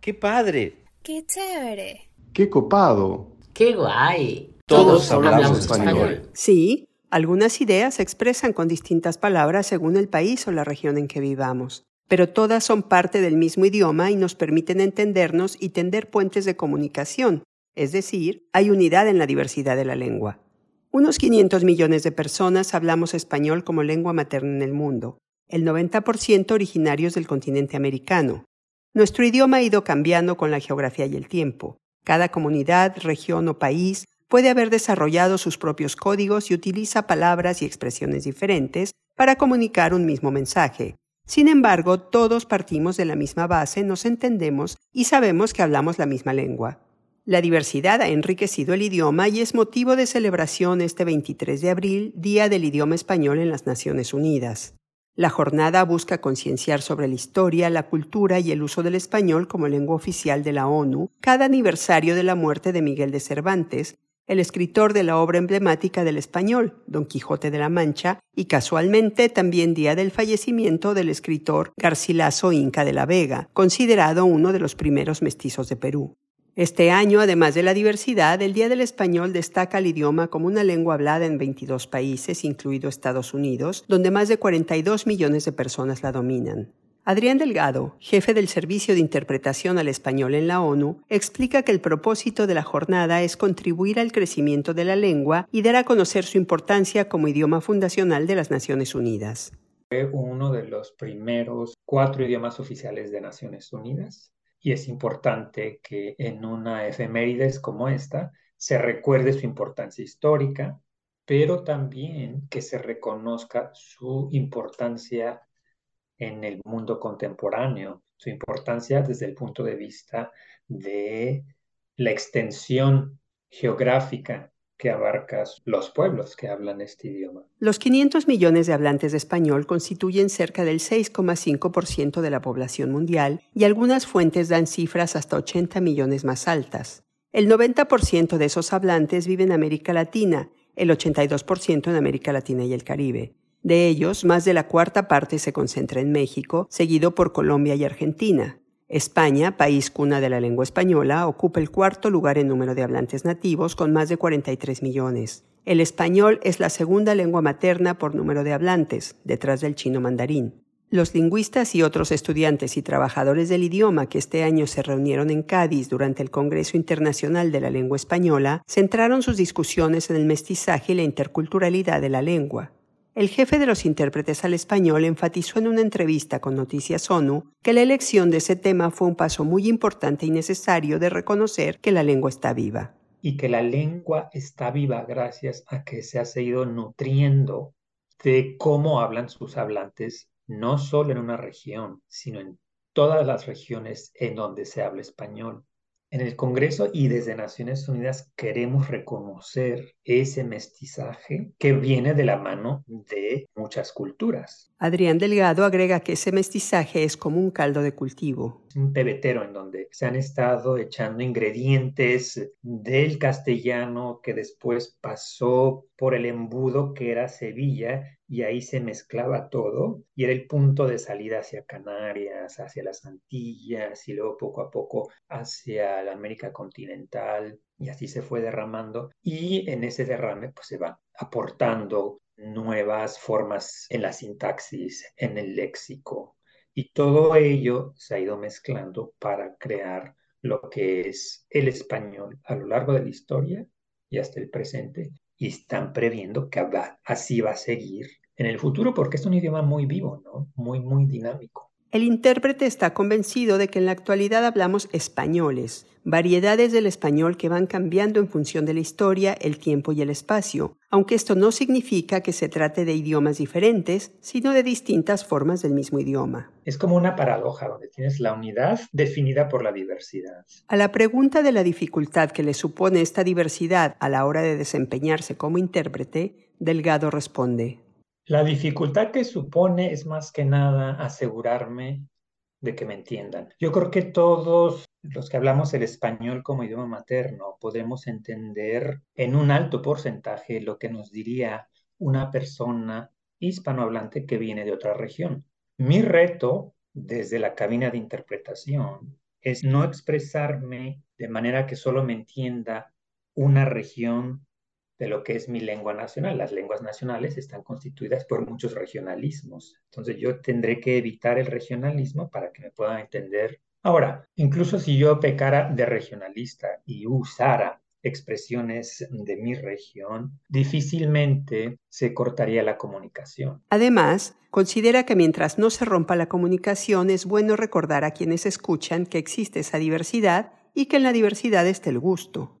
¡Qué padre! ¡Qué chévere! ¡Qué copado! ¡Qué guay! Todos, hablamos, español. Sí, algunas ideas se expresan con distintas palabras según el país o la región en que vivamos, pero todas son parte del mismo idioma y nos permiten entendernos y tender puentes de comunicación, es decir, hay unidad en la diversidad de la lengua. Unos 500 millones de personas hablamos español como lengua materna en el mundo, el 90% originarios del continente americano. Nuestro idioma ha ido cambiando con la geografía y el tiempo. Cada comunidad, región o país puede haber desarrollado sus propios códigos y utiliza palabras y expresiones diferentes para comunicar un mismo mensaje. Sin embargo, todos partimos de la misma base, nos entendemos y sabemos que hablamos la misma lengua. La diversidad ha enriquecido el idioma y es motivo de celebración este 23 de abril, Día del Idioma Español en las Naciones Unidas. La jornada busca concienciar sobre la historia, la cultura y el uso del español como lengua oficial de la ONU cada aniversario de la muerte de Miguel de Cervantes, el escritor de la obra emblemática del español, Don Quijote de la Mancha, y casualmente también día del fallecimiento del escritor Garcilaso Inca de la Vega, considerado uno de los primeros mestizos de Perú. Este año, además de la diversidad, el Día del Español destaca el idioma como una lengua hablada en 22 países, incluido Estados Unidos, donde más de 42 millones de personas la dominan. Adrián Delgado, jefe del Servicio de Interpretación al Español en la ONU, explica que el propósito de la jornada es contribuir al crecimiento de la lengua y dar a conocer su importancia como idioma fundacional de las Naciones Unidas. Fue uno de los primeros cuatro idiomas oficiales de Naciones Unidas y es importante que en una efemérides como esta se recuerde su importancia histórica, pero también que se reconozca su importancia en el mundo contemporáneo, su importancia desde el punto de vista de la extensión geográfica que abarca los pueblos que hablan este idioma. Los 500 millones de hablantes de español constituyen cerca del 6,5% de la población mundial y algunas fuentes dan cifras hasta 80 millones más altas. El 90% de esos hablantes viven en América Latina, el 82% en América Latina y el Caribe. De ellos, más de la cuarta parte se concentra en México, seguido por Colombia y Argentina. España, país cuna de la lengua española, ocupa el cuarto lugar en número de hablantes nativos con más de 43 millones. El español es la segunda lengua materna por número de hablantes, detrás del chino mandarín. Los lingüistas y otros estudiantes y trabajadores del idioma que este año se reunieron en Cádiz durante el Congreso Internacional de la Lengua Española centraron sus discusiones en el mestizaje y la interculturalidad de la lengua. El jefe de los intérpretes al español enfatizó en una entrevista con Noticias ONU que la elección de ese tema fue un paso muy importante y necesario de reconocer que la lengua está viva. Y que la lengua está viva gracias a que se ha seguido nutriendo de cómo hablan sus hablantes, no solo en una región, sino en todas las regiones en donde se habla español. En el Congreso y desde Naciones Unidas queremos reconocer ese mestizaje que viene de la mano de muchas culturas. Adrián Delgado agrega que ese mestizaje es como un caldo de cultivo. Un pebetero en donde se han estado echando ingredientes del castellano que después pasó por el embudo que era Sevilla y ahí se mezclaba todo y era el punto de salida hacia Canarias, hacia las Antillas y luego poco a poco hacia la América continental y así se fue derramando y en ese derrame pues se van aportando nuevas formas en la sintaxis, en el léxico y todo ello se ha ido mezclando para crear lo que es el español a lo largo de la historia y hasta el presente y están previendo que así va a seguir en el futuro porque es un idioma muy vivo, ¿no? Muy, muy dinámico. El intérprete está convencido de que en la actualidad hablamos españoles, variedades del español que van cambiando en función de la historia, el tiempo y el espacio, aunque esto no significa que se trate de idiomas diferentes, sino de distintas formas del mismo idioma. Es como una paradoja donde tienes la unidad definida por la diversidad. A la pregunta de la dificultad que le supone esta diversidad a la hora de desempeñarse como intérprete, Delgado responde, la dificultad que supone es más que nada asegurarme de que me entiendan. Yo creo que todos los que hablamos el español como idioma materno podemos entender en un alto porcentaje lo que nos diría una persona hispanohablante que viene de otra región. Mi reto desde la cabina de interpretación es no expresarme de manera que solo me entienda una región de lo que es mi lengua nacional. Las lenguas nacionales están constituidas por muchos regionalismos. Entonces yo tendré que evitar el regionalismo para que me puedan entender. Ahora, incluso si yo pecara de regionalista y usara expresiones de mi región, difícilmente se cortaría la comunicación. Además, considera que mientras no se rompa la comunicación es bueno recordar a quienes escuchan que existe esa diversidad y que en la diversidad está el gusto.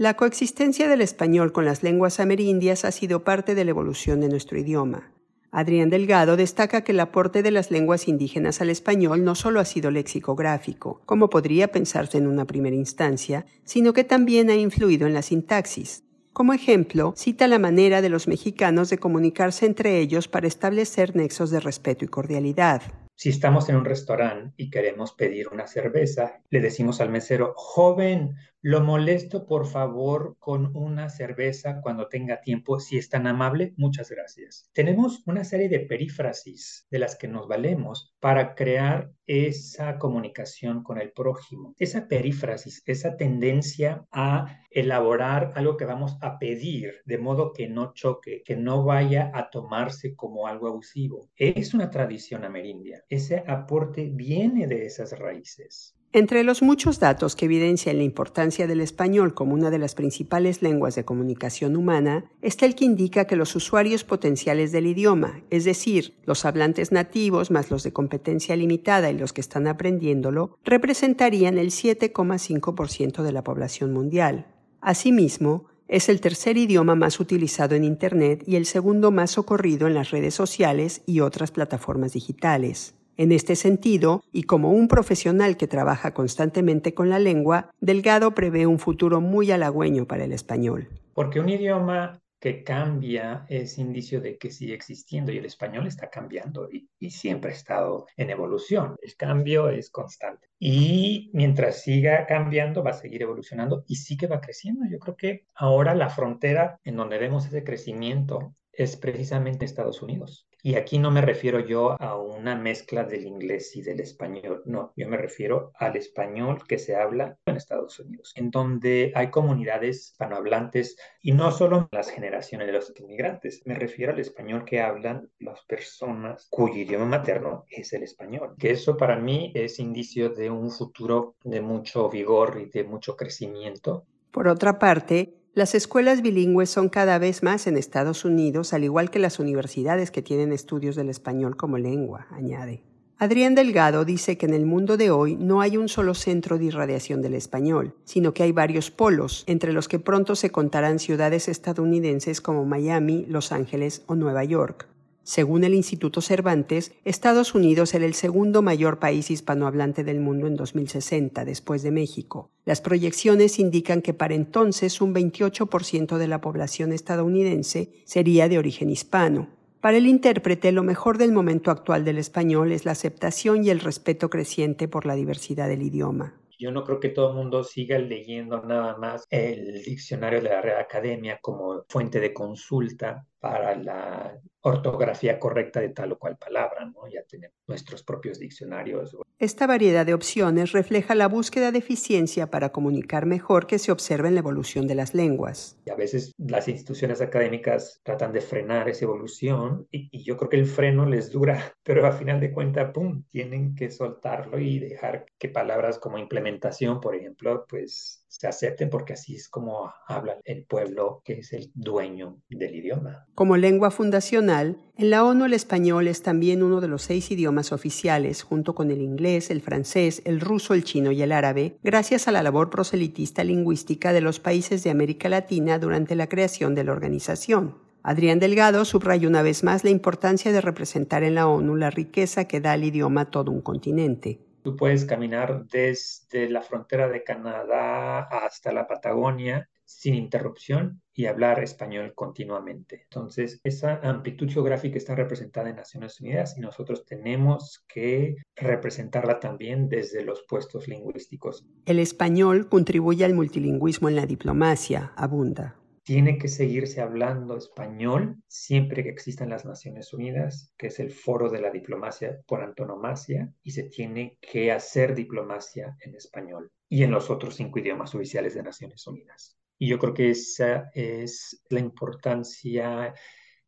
La coexistencia del español con las lenguas amerindias ha sido parte de la evolución de nuestro idioma. Adrián Delgado destaca que el aporte de las lenguas indígenas al español no solo ha sido lexicográfico, como podría pensarse en una primera instancia, sino que también ha influido en la sintaxis. Como ejemplo, cita la manera de los mexicanos de comunicarse entre ellos para establecer nexos de respeto y cordialidad. Si estamos en un restaurante y queremos pedir una cerveza, le decimos al mesero, joven, lo molesto por favor con una cerveza cuando tenga tiempo, si es tan amable, muchas gracias. Tenemos una serie de perífrasis de las que nos valemos para crear esa comunicación con el prójimo. Esa perífrasis, esa tendencia a elaborar algo que vamos a pedir de modo que no choque, que no vaya a tomarse como algo abusivo. Es una tradición amerindia. Ese aporte viene de esas raíces. Entre los muchos datos que evidencian la importancia del español como una de las principales lenguas de comunicación humana, está el que indica que los usuarios potenciales del idioma, es decir, los hablantes nativos más los de competencia limitada y los que están aprendiéndolo, representarían el 7,5% de la población mundial. Asimismo, es el tercer idioma más utilizado en Internet y el segundo más socorrido en las redes sociales y otras plataformas digitales. En este sentido, y como un profesional que trabaja constantemente con la lengua, Delgado prevé un futuro muy halagüeño para el español. Porque un idioma que cambia es indicio de que sigue existiendo y el español está cambiando y, y, siempre ha estado en evolución. El cambio es constante. Y mientras siga cambiando, va a seguir evolucionando y sí que va creciendo. Yo creo que ahora la frontera en donde vemos ese crecimiento es precisamente Estados Unidos. Y aquí no me refiero yo a una mezcla del inglés y del español, no, yo me refiero al español que se habla en Estados Unidos, en donde hay comunidades hispanohablantes y no solo las generaciones de los inmigrantes, me refiero al español que hablan las personas cuyo idioma materno es el español, que eso para mí es indicio de un futuro de mucho vigor y de mucho crecimiento. Por otra parte, las escuelas bilingües son cada vez más en Estados Unidos, al igual que las universidades que tienen estudios del español como lengua, añade. Adrián Delgado dice que en el mundo de hoy no hay un solo centro de irradiación del español, sino que hay varios polos, entre los que pronto se contarán ciudades estadounidenses como Miami, Los Ángeles o Nueva York. Según el Instituto Cervantes, Estados Unidos era el segundo mayor país hispanohablante del mundo en 2060, después de México. Las proyecciones indican que para entonces un 28% de la población estadounidense sería de origen hispano. Para el intérprete, lo mejor del momento actual del español es la aceptación y el respeto creciente por la diversidad del idioma. Yo no creo que todo el mundo siga leyendo nada más el diccionario de la Real Academia como fuente de consulta para la ortografía correcta de tal o cual palabra, ¿no? Ya tenemos nuestros propios diccionarios. Esta variedad de opciones refleja la búsqueda de eficiencia para comunicar mejor que se observa en la evolución de las lenguas. Y a veces las instituciones académicas tratan de frenar esa evolución y, y yo creo que el freno les dura, pero a final de cuentas, ¡pum!, tienen que soltarlo y dejar que palabras como implementación, por ejemplo, pues se acepten porque así es como habla el pueblo que es el dueño del idioma. Como lengua fundacional, en la ONU el español es también uno de los seis idiomas oficiales, junto con el inglés, el francés, el ruso, el chino y el árabe, gracias a la labor proselitista lingüística de los países de América Latina durante la creación de la organización. Adrián Delgado subraya una vez más la importancia de representar en la ONU la riqueza que da al idioma a todo un continente. Tú puedes caminar desde la frontera de Canadá hasta la Patagonia sin interrupción y hablar español continuamente. Entonces, esa amplitud geográfica está representada en Naciones Unidas y nosotros tenemos que representarla también desde los puestos lingüísticos. El español contribuye al multilingüismo en la diplomacia, abunda. Tiene que seguirse hablando español siempre que existan las Naciones Unidas, que es el foro de la diplomacia por antonomasia, y se tiene que hacer diplomacia en español y en los otros cinco idiomas oficiales de Naciones Unidas. Y yo creo que esa es la importancia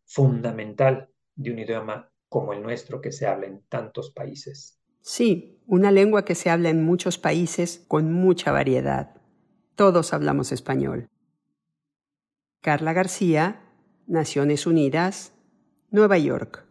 fundamental de un idioma como el nuestro que se habla en tantos países. Sí, una lengua que se habla en muchos países con mucha variedad. Todos hablamos español. Carla García, Naciones Unidas, Nueva York.